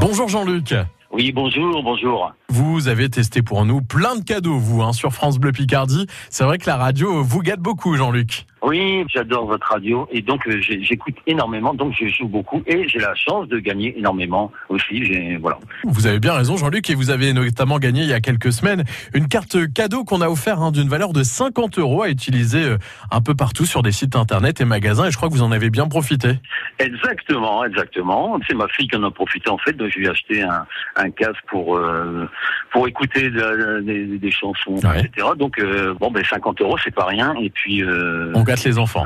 Bonjour Jean-Luc. Oui, bonjour, bonjour. Vous avez testé pour nous plein de cadeaux, vous, hein, sur France Bleu Picardie. C'est vrai que la radio vous gâte beaucoup, Jean-Luc. Oui, j'adore votre radio et donc euh, j'écoute énormément, donc je joue beaucoup et j'ai la chance de gagner énormément aussi. J'ai voilà. Vous avez bien raison, Jean-Luc, et vous avez notamment gagné il y a quelques semaines une carte cadeau qu'on a offert hein, d'une valeur de 50 euros à utiliser euh, un peu partout sur des sites internet et magasins. Et je crois que vous en avez bien profité. Exactement, exactement. C'est ma fille qui en a profité en fait, donc je lui ai acheté un, un casque pour euh, pour écouter de- de- des chansons, Ouais. etc. Donc euh, bon, ben 50 euros, c'est pas rien. Et puis euh, On gâte les enfants.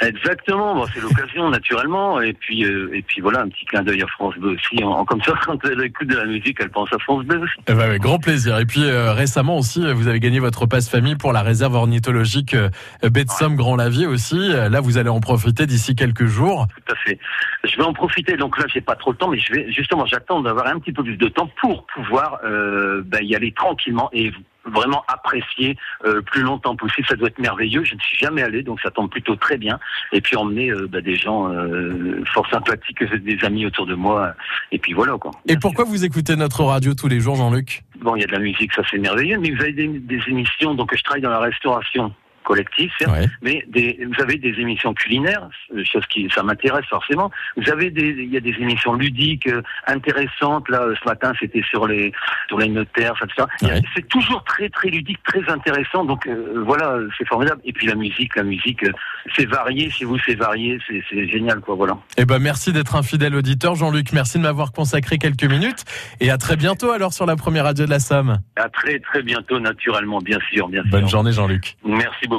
Exactement, bon, c'est l'occasion naturellement, et puis euh, et puis voilà un petit clin d'œil à France Bleu aussi. En, en- comme ça, quand elle écoute de la musique, elle pense à France Bleu aussi. Eh ben, avec grand plaisir. Et puis euh, récemment aussi, euh, vous avez gagné votre passe famille pour la réserve ornithologique euh, baie de Somme Grand Lavier aussi. Euh, Là, vous allez en profiter d'ici quelques jours. Tout à fait. Je vais en profiter. Donc là, j'ai pas trop le temps, mais je vais justement, j'attends d'avoir un petit peu plus de temps pour pouvoir euh, ben, y aller tranquillement et vraiment apprécier euh, le plus longtemps possible. Ça doit être merveilleux. Je ne suis jamais allé, donc ça tombe plutôt très bien. Et puis emmener euh, ben, des gens euh, fort sympathiques, des amis autour de moi. Et puis voilà quoi. Et pourquoi vous écoutez notre radio tous les jours, Jean-Luc? Bon, il y a de la musique, ça c'est merveilleux, mais vous avez des, des émissions. Donc je travaille dans la restauration collective, certes, Ouais. mais des, vous avez des émissions culinaires, euh, chose qui ça m'intéresse forcément. Vous avez des, il y a des émissions ludiques euh, intéressantes. Là, euh, ce matin, c'était sur les sur les notaires, etc. Ouais. C'est toujours très très ludique, très intéressant. Donc euh, voilà, c'est formidable. Et puis la musique, la musique, euh, c'est varié. Chez vous, c'est varié, c'est c'est génial, quoi. Voilà. Eh ben, merci d'être un fidèle auditeur, Jean-Luc. Merci de m'avoir consacré quelques minutes. Et à très bientôt alors sur la première radio de la Somme. À très très bientôt, naturellement, bien sûr, bien sûr. Bonne journée, Jean-Luc. Merci beaucoup,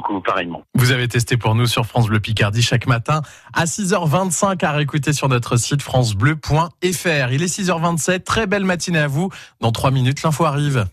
Vous avez testé pour nous sur France Bleu Picardie chaque matin à 6h25 à réécouter sur notre site francebleu.fr. Il est 6h27. Très belle matinée à vous. Dans trois minutes, l'info arrive.